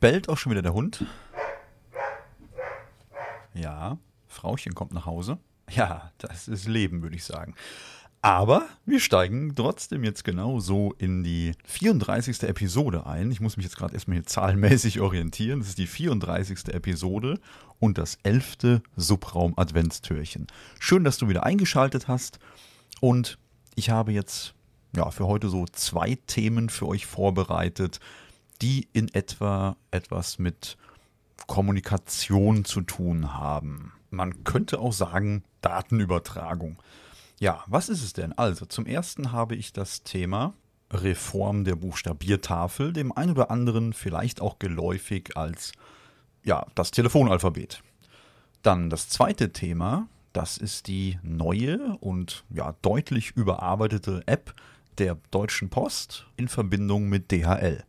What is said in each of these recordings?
bellt auch schon wieder der Hund. Ja, Frauchen kommt nach Hause. Ja, das ist Leben, würde ich sagen. Aber wir steigen trotzdem jetzt genau so in die 34. Episode ein. Ich muss mich jetzt gerade erstmal hier zahlenmäßig orientieren. Das ist die 34. Episode und das 11. Subraum-Adventstürchen. Schön, dass du wieder eingeschaltet hast. Und ich habe jetzt ja, für heute so zwei Themen für euch vorbereitet, die in etwa etwas mit Kommunikation zu tun haben. Man könnte auch sagen Datenübertragung. Ja, was ist es denn? Also, zum ersten habe ich das Thema Reform der Buchstabiertafel, dem ein oder anderen vielleicht auch geläufig als ja, das Telefonalphabet. Dann das zweite Thema, das ist die neue und ja, deutlich überarbeitete App der Deutschen Post in Verbindung mit DHL.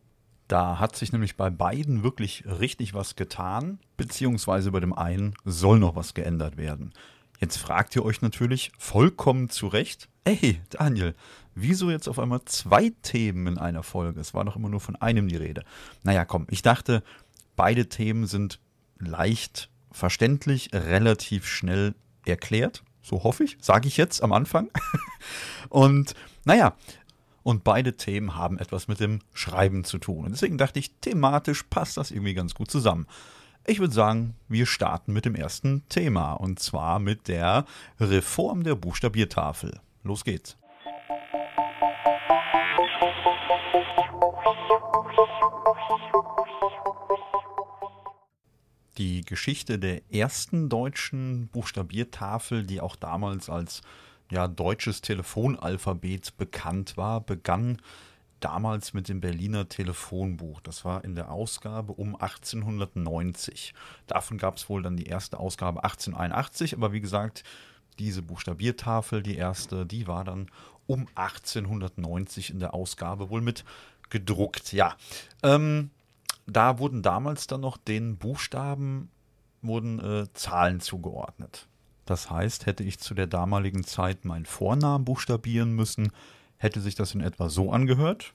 Da hat sich nämlich bei beiden wirklich richtig was getan, beziehungsweise bei dem einen soll noch was geändert werden. Jetzt fragt ihr euch natürlich vollkommen zu Recht, ey Daniel, wieso jetzt auf einmal zwei Themen in einer Folge? Es war doch immer nur von einem die Rede. Naja, komm, ich dachte, beide Themen sind leicht verständlich, relativ schnell erklärt. So hoffe ich, sage ich jetzt am Anfang. Und naja, und beide Themen haben etwas mit dem Schreiben zu tun. Und deswegen dachte ich, thematisch passt das irgendwie ganz gut zusammen. Ich würde sagen, wir starten mit dem ersten Thema und zwar mit der Reform der Buchstabiertafel. Los geht's. Die Geschichte der ersten deutschen Buchstabiertafel, die auch damals als ja, deutsches Telefonalphabet bekannt war, begann damals mit dem Berliner Telefonbuch. Das war in der Ausgabe um 1890. Davon gab es wohl dann die erste Ausgabe 1881, aber wie gesagt, diese Buchstabiertafel, die erste, die war dann um 1890 in der Ausgabe wohl mit gedruckt. Ja, ähm, da wurden damals dann noch den Buchstaben wurden äh, Zahlen zugeordnet. Das heißt, hätte ich zu der damaligen Zeit meinen Vornamen buchstabieren müssen, hätte sich das in etwa so angehört.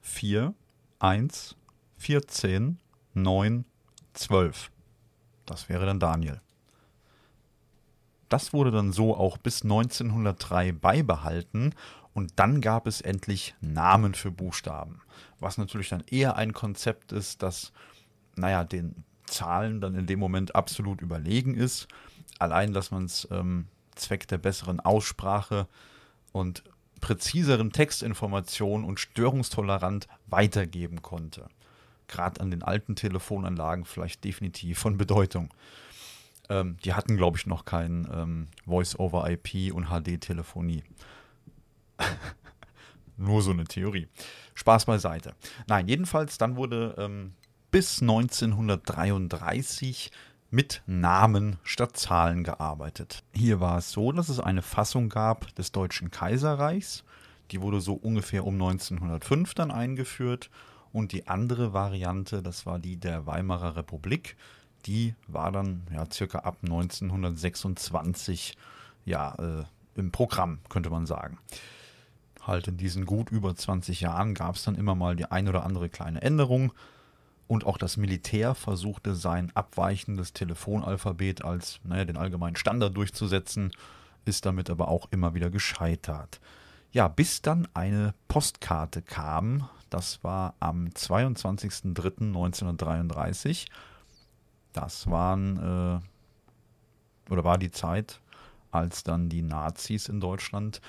4, 1, 14, 9, 12. Das wäre dann Daniel. Das wurde dann so auch bis 1903 beibehalten und dann gab es endlich Namen für Buchstaben. Was natürlich dann eher ein Konzept ist, das, naja, den Zahlen dann in dem Moment absolut überlegen ist. Allein, dass man es ähm, Zweck der besseren Aussprache und präziseren Textinformationen und störungstolerant weitergeben konnte. Gerade an den alten Telefonanlagen vielleicht definitiv von Bedeutung. Ähm, die hatten, glaube ich, noch kein ähm, Voice-over-IP und HD-Telefonie. Nur so eine Theorie. Spaß beiseite. Nein, jedenfalls, dann wurde ähm, bis 1933 mit Namen statt Zahlen gearbeitet. Hier war es so, dass es eine Fassung gab des Deutschen Kaiserreichs. Die wurde so ungefähr um 1905 dann eingeführt. Und die andere Variante, das war die der Weimarer Republik, die war dann ja circa ab 1926 ja äh, im Programm, könnte man sagen. Halt in diesen gut über 20 Jahren gab es dann immer mal die ein oder andere kleine Änderung. Und auch das Militär versuchte sein abweichendes Telefonalphabet als naja, den allgemeinen Standard durchzusetzen, ist damit aber auch immer wieder gescheitert. Ja, bis dann eine Postkarte kam, das war am 22.03.1933. Das waren äh, oder war die Zeit, als dann die Nazis in Deutschland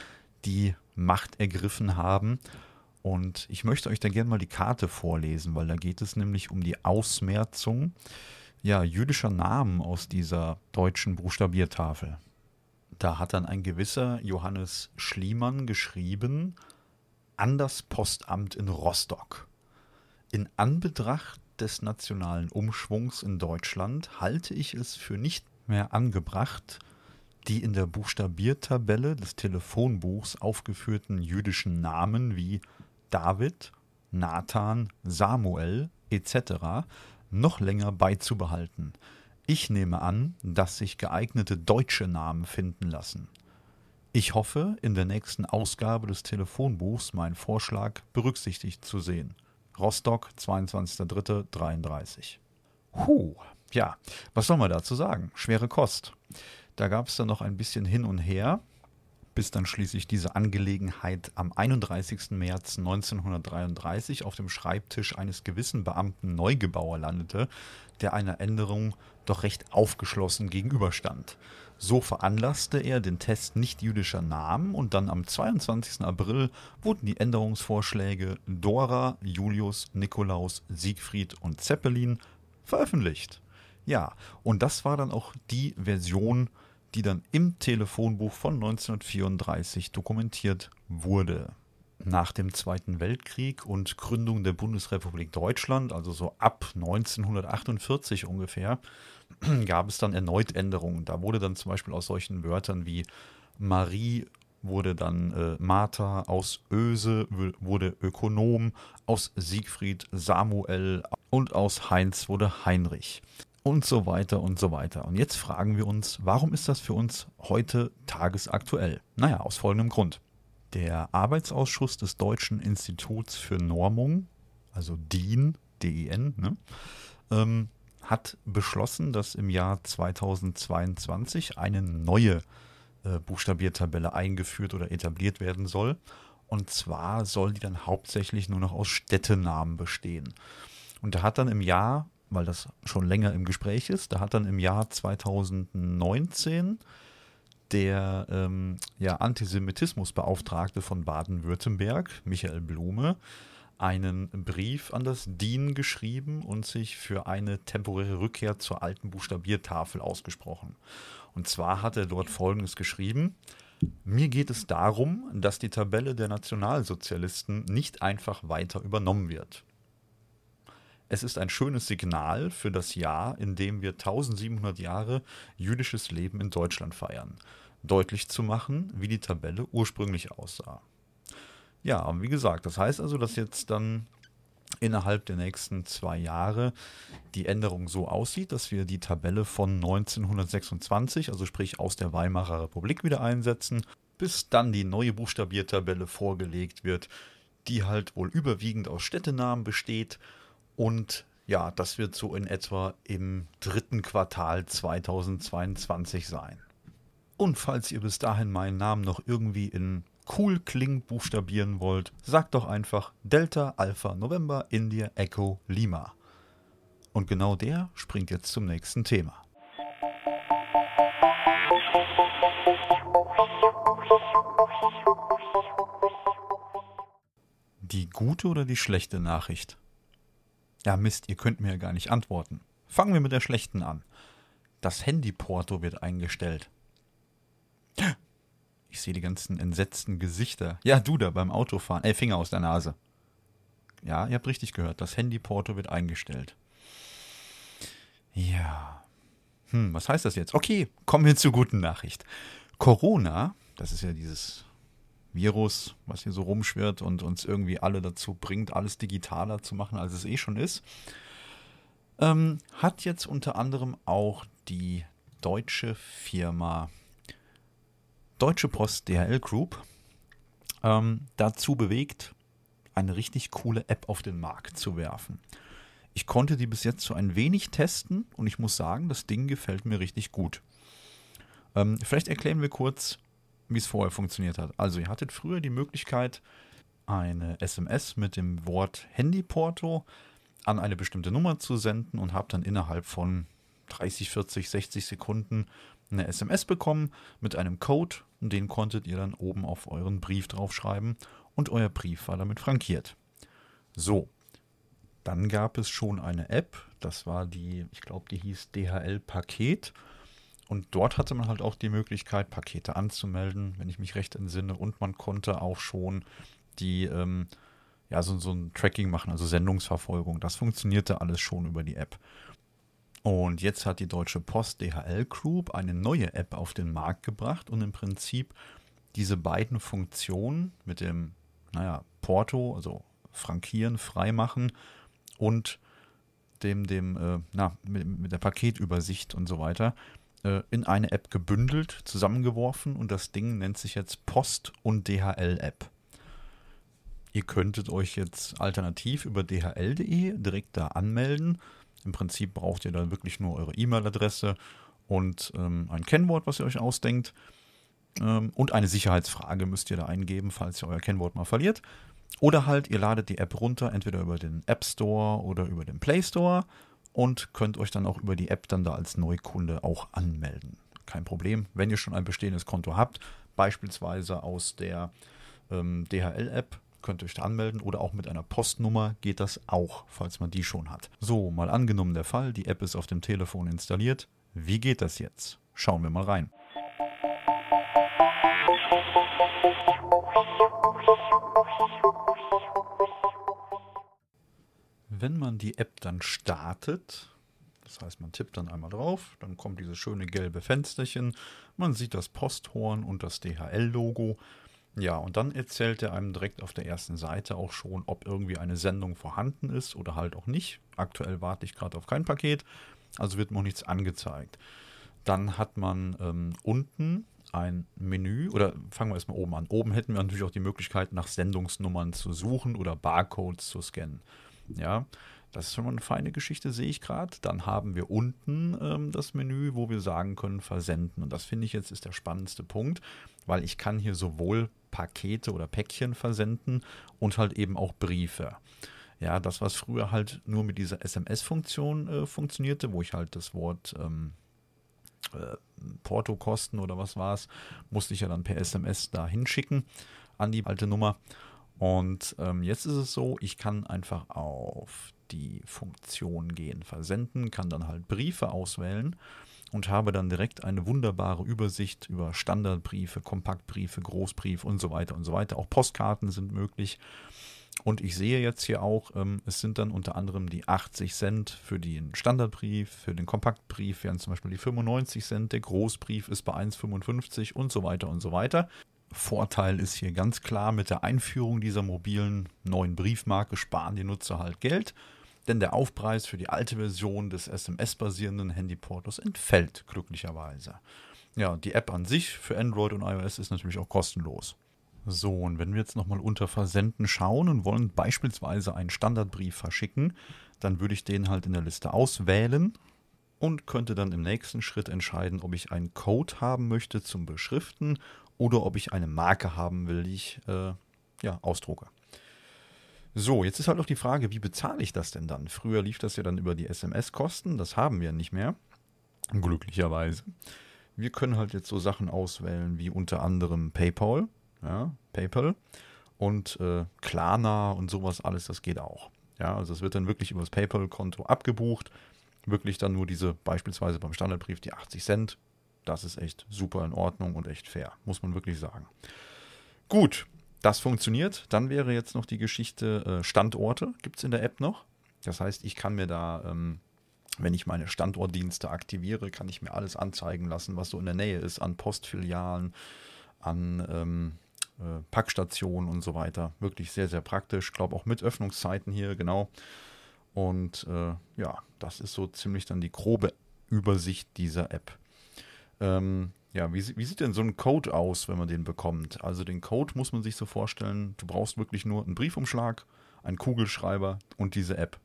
die Macht ergriffen haben und ich möchte euch da gerne mal die Karte vorlesen, weil da geht es nämlich um die Ausmerzung ja, jüdischer Namen aus dieser deutschen Buchstabiertafel. Da hat dann ein gewisser Johannes Schliemann geschrieben an das Postamt in Rostock. In Anbetracht des nationalen Umschwungs in Deutschland halte ich es für nicht mehr angebracht, die in der Buchstabiertabelle des Telefonbuchs aufgeführten jüdischen Namen wie David, Nathan, Samuel etc. noch länger beizubehalten. Ich nehme an, dass sich geeignete deutsche Namen finden lassen. Ich hoffe, in der nächsten Ausgabe des Telefonbuchs meinen Vorschlag berücksichtigt zu sehen. Rostock, 22.03.33. Huh, ja, was soll man dazu sagen? Schwere Kost. Da gab es dann noch ein bisschen hin und her, bis dann schließlich diese Angelegenheit am 31. März 1933 auf dem Schreibtisch eines gewissen Beamten Neugebauer landete, der einer Änderung doch recht aufgeschlossen gegenüberstand. So veranlasste er den Test nicht-jüdischer Namen und dann am 22. April wurden die Änderungsvorschläge Dora, Julius, Nikolaus, Siegfried und Zeppelin veröffentlicht. Ja, und das war dann auch die Version, die dann im Telefonbuch von 1934 dokumentiert wurde. Nach dem Zweiten Weltkrieg und Gründung der Bundesrepublik Deutschland, also so ab 1948 ungefähr, gab es dann erneut Änderungen. Da wurde dann zum Beispiel aus solchen Wörtern wie Marie wurde dann äh, Martha, aus Öse wurde Ökonom, aus Siegfried Samuel und aus Heinz wurde Heinrich und so weiter und so weiter. Und jetzt fragen wir uns, warum ist das für uns heute tagesaktuell? Naja, aus folgendem Grund. Der Arbeitsausschuss des Deutschen Instituts für Normung, also DIN, D-I-N, ne, ähm, hat beschlossen, dass im Jahr 2022 eine neue äh, Buchstabiertabelle eingeführt oder etabliert werden soll. Und zwar soll die dann hauptsächlich nur noch aus Städtenamen bestehen. Und da hat dann im Jahr weil das schon länger im Gespräch ist. Da hat dann im Jahr 2019 der ähm, ja, Antisemitismusbeauftragte von Baden-Württemberg, Michael Blume, einen Brief an das DIN geschrieben und sich für eine temporäre Rückkehr zur alten Buchstabiertafel ausgesprochen. Und zwar hat er dort Folgendes geschrieben. Mir geht es darum, dass die Tabelle der Nationalsozialisten nicht einfach weiter übernommen wird. Es ist ein schönes Signal für das Jahr, in dem wir 1700 Jahre jüdisches Leben in Deutschland feiern, deutlich zu machen, wie die Tabelle ursprünglich aussah. Ja, wie gesagt, das heißt also, dass jetzt dann innerhalb der nächsten zwei Jahre die Änderung so aussieht, dass wir die Tabelle von 1926, also sprich aus der Weimarer Republik wieder einsetzen, bis dann die neue Buchstabiertabelle vorgelegt wird, die halt wohl überwiegend aus Städtenamen besteht und ja, das wird so in etwa im dritten Quartal 2022 sein. Und falls ihr bis dahin meinen Namen noch irgendwie in cool klingt buchstabieren wollt, sagt doch einfach Delta Alpha November India Echo Lima. Und genau der springt jetzt zum nächsten Thema. Die gute oder die schlechte Nachricht? Ja, Mist, ihr könnt mir ja gar nicht antworten. Fangen wir mit der schlechten an. Das Handyporto wird eingestellt. Ich sehe die ganzen entsetzten Gesichter. Ja, du da beim Autofahren. Ey, Finger aus der Nase. Ja, ihr habt richtig gehört. Das Handyporto wird eingestellt. Ja. Hm, was heißt das jetzt? Okay, kommen wir zur guten Nachricht. Corona, das ist ja dieses Virus, was hier so rumschwirrt und uns irgendwie alle dazu bringt, alles digitaler zu machen, als es eh schon ist, ähm, hat jetzt unter anderem auch die deutsche Firma Deutsche Post DHL Group ähm, dazu bewegt, eine richtig coole App auf den Markt zu werfen. Ich konnte die bis jetzt so ein wenig testen und ich muss sagen, das Ding gefällt mir richtig gut. Ähm, vielleicht erklären wir kurz, wie es vorher funktioniert hat. Also ihr hattet früher die Möglichkeit, eine SMS mit dem Wort Handyporto an eine bestimmte Nummer zu senden und habt dann innerhalb von 30, 40, 60 Sekunden eine SMS bekommen mit einem Code und den konntet ihr dann oben auf euren Brief draufschreiben und euer Brief war damit frankiert. So, dann gab es schon eine App, das war die, ich glaube, die hieß DHL Paket und dort hatte man halt auch die Möglichkeit, Pakete anzumelden, wenn ich mich recht entsinne. Und man konnte auch schon die, ähm, ja, so, so ein Tracking machen, also Sendungsverfolgung. Das funktionierte alles schon über die App. Und jetzt hat die Deutsche Post DHL Group eine neue App auf den Markt gebracht und im Prinzip diese beiden Funktionen mit dem, naja, Porto, also frankieren, freimachen und dem, dem, äh, na, mit, mit der Paketübersicht und so weiter, äh, in eine App gebündelt, zusammengeworfen und das Ding nennt sich jetzt Post- und DHL-App. Ihr könntet euch jetzt alternativ über dhl.de direkt da anmelden. Im Prinzip braucht ihr dann wirklich nur eure E-Mail-Adresse und ähm, ein Kennwort, was ihr euch ausdenkt. Ähm, und eine Sicherheitsfrage müsst ihr da eingeben, falls ihr euer Kennwort mal verliert. Oder halt, ihr ladet die App runter, entweder über den App Store oder über den Play Store und könnt euch dann auch über die App dann da als Neukunde auch anmelden. Kein Problem, wenn ihr schon ein bestehendes Konto habt, beispielsweise aus der ähm, DHL-App, könnt ihr euch da anmelden oder auch mit einer Postnummer geht das auch, falls man die schon hat. So, mal angenommen der Fall, die App ist auf dem Telefon installiert. Wie geht das jetzt? Schauen wir mal rein. Wenn man die App dann startet, das heißt, man tippt dann einmal drauf, dann kommt dieses schöne gelbe Fensterchen, man sieht das Posthorn und das DHL-Logo. Ja, und dann erzählt er einem direkt auf der ersten Seite auch schon, ob irgendwie eine Sendung vorhanden ist oder halt auch nicht. Aktuell warte ich gerade auf kein Paket, also wird noch nichts angezeigt. Dann hat man ähm, unten ein Menü oder fangen wir erstmal oben an. Oben hätten wir natürlich auch die Möglichkeit, nach Sendungsnummern zu suchen oder Barcodes zu scannen. Ja, das ist schon mal eine feine Geschichte, sehe ich gerade. Dann haben wir unten ähm, das Menü, wo wir sagen können, versenden. Und das finde ich jetzt ist der spannendste Punkt, weil ich kann hier sowohl Pakete oder Päckchen versenden und halt eben auch Briefe. Ja, das, was früher halt nur mit dieser SMS-Funktion äh, funktionierte, wo ich halt das Wort ähm, äh, Portokosten oder was war es, musste ich ja dann per SMS da hinschicken an die alte Nummer. Und ähm, jetzt ist es so, ich kann einfach auf die Funktion gehen, versenden, kann dann halt Briefe auswählen und habe dann direkt eine wunderbare Übersicht über Standardbriefe, Kompaktbriefe, Großbrief und so weiter und so weiter. Auch Postkarten sind möglich. Und ich sehe jetzt hier auch, ähm, es sind dann unter anderem die 80 Cent für den Standardbrief, für den Kompaktbrief wären zum Beispiel die 95 Cent, der Großbrief ist bei 1,55 und so weiter und so weiter. Vorteil ist hier ganz klar, mit der Einführung dieser mobilen neuen Briefmarke sparen die Nutzer halt Geld denn der Aufpreis für die alte Version des SMS-basierenden Handyportos entfällt glücklicherweise. Ja, die App an sich für Android und iOS ist natürlich auch kostenlos. So, und wenn wir jetzt nochmal unter Versenden schauen und wollen beispielsweise einen Standardbrief verschicken, dann würde ich den halt in der Liste auswählen und könnte dann im nächsten Schritt entscheiden, ob ich einen Code haben möchte zum Beschriften oder ob ich eine Marke haben will, die ich äh, ja, ausdrucke. So, jetzt ist halt noch die Frage, wie bezahle ich das denn dann? Früher lief das ja dann über die SMS-Kosten, das haben wir nicht mehr. Glücklicherweise. Wir können halt jetzt so Sachen auswählen wie unter anderem PayPal, ja, PayPal und äh, Klarna und sowas alles, das geht auch. Ja, also es wird dann wirklich über das PayPal-Konto abgebucht. Wirklich dann nur diese, beispielsweise beim Standardbrief, die 80 Cent. Das ist echt super in Ordnung und echt fair, muss man wirklich sagen. Gut, das funktioniert. Dann wäre jetzt noch die Geschichte äh, Standorte, gibt es in der App noch. Das heißt, ich kann mir da, ähm, wenn ich meine Standortdienste aktiviere, kann ich mir alles anzeigen lassen, was so in der Nähe ist, an Postfilialen, an ähm, äh, Packstationen und so weiter. Wirklich sehr, sehr praktisch. Ich glaube auch mit Öffnungszeiten hier, genau. Und äh, ja, das ist so ziemlich dann die grobe Übersicht dieser App. Ähm, ja, wie, wie, sieht denn so ein Code aus, wenn man den bekommt? Also den Code muss man sich so vorstellen, du brauchst wirklich nur einen Briefumschlag, einen Kugelschreiber und diese App.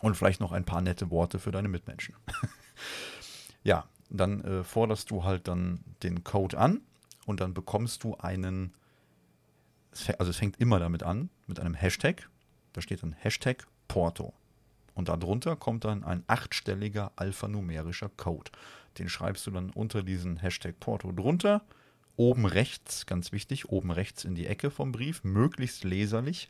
Und vielleicht noch ein paar nette Worte für deine Mitmenschen. ja, dann äh, forderst du halt dann den Code an und dann bekommst du einen, also es fängt immer damit an, mit einem Hashtag. Da steht dann Hashtag Porto. Und darunter kommt dann ein achtstelliger alphanumerischer Code. Den schreibst du dann unter diesen Hashtag Porto drunter. Oben rechts, ganz wichtig, oben rechts in die Ecke vom Brief, möglichst leserlich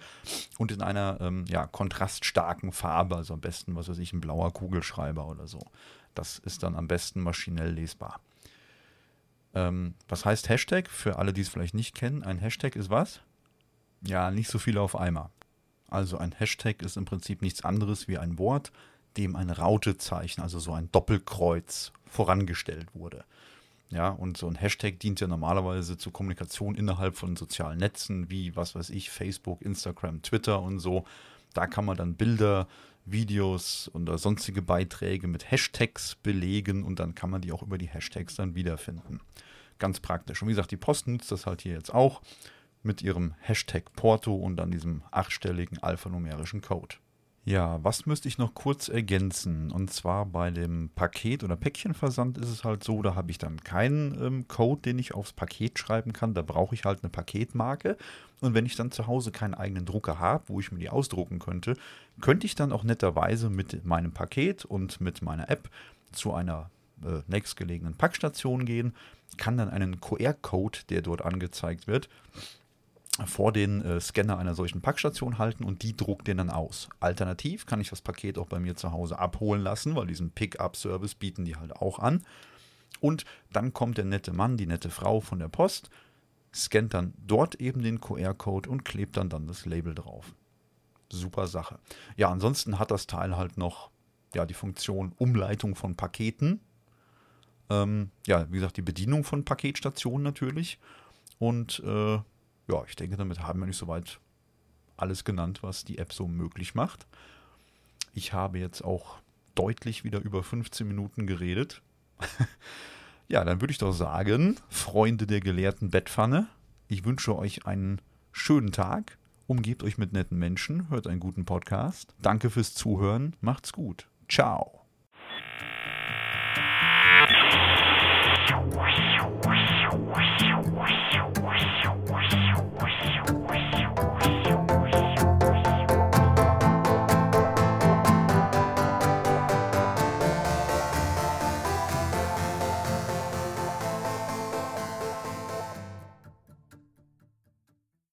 und in einer ähm, ja, kontraststarken Farbe, also am besten, was weiß ich, ein blauer Kugelschreiber oder so. Das ist dann am besten maschinell lesbar. Ähm, was heißt Hashtag? Für alle, die es vielleicht nicht kennen, ein Hashtag ist was? Ja, nicht so viele auf einmal. Also ein Hashtag ist im Prinzip nichts anderes wie ein Wort, dem ein Rautezeichen, also so ein Doppelkreuz vorangestellt wurde. Ja, und so ein Hashtag dient ja normalerweise zur Kommunikation innerhalb von sozialen Netzen, wie, was weiß ich, Facebook, Instagram, Twitter und so. Da kann man dann Bilder, Videos oder sonstige Beiträge mit Hashtags belegen und dann kann man die auch über die Hashtags dann wiederfinden. Ganz praktisch. Und wie gesagt, die Post nutzt das halt hier jetzt auch mit ihrem Hashtag Porto und dann diesem achtstelligen alphanumerischen Code. Ja, was müsste ich noch kurz ergänzen? Und zwar bei dem Paket- oder Päckchenversand ist es halt so, da habe ich dann keinen ähm, Code, den ich aufs Paket schreiben kann. Da brauche ich halt eine Paketmarke. Und wenn ich dann zu Hause keinen eigenen Drucker habe, wo ich mir die ausdrucken könnte, könnte ich dann auch netterweise mit meinem Paket und mit meiner App zu einer äh, nächstgelegenen Packstation gehen, kann dann einen QR-Code, der dort angezeigt wird, vor den äh, Scanner einer solchen Packstation halten und die druckt den dann aus. Alternativ kann ich das Paket auch bei mir zu Hause abholen lassen, weil diesen Pick-up-Service bieten die halt auch an. Und dann kommt der nette Mann, die nette Frau von der Post, scannt dann dort eben den QR-Code und klebt dann dann das Label drauf. Super Sache. Ja, ansonsten hat das Teil halt noch ja, die Funktion Umleitung von Paketen. Ähm, ja, wie gesagt, die Bedienung von Paketstationen natürlich. Und äh, ja, ich denke, damit haben wir nicht soweit alles genannt, was die App so möglich macht. Ich habe jetzt auch deutlich wieder über 15 Minuten geredet. ja, dann würde ich doch sagen, Freunde der gelehrten Bettpfanne, ich wünsche euch einen schönen Tag, umgebt euch mit netten Menschen, hört einen guten Podcast. Danke fürs Zuhören, macht's gut. Ciao.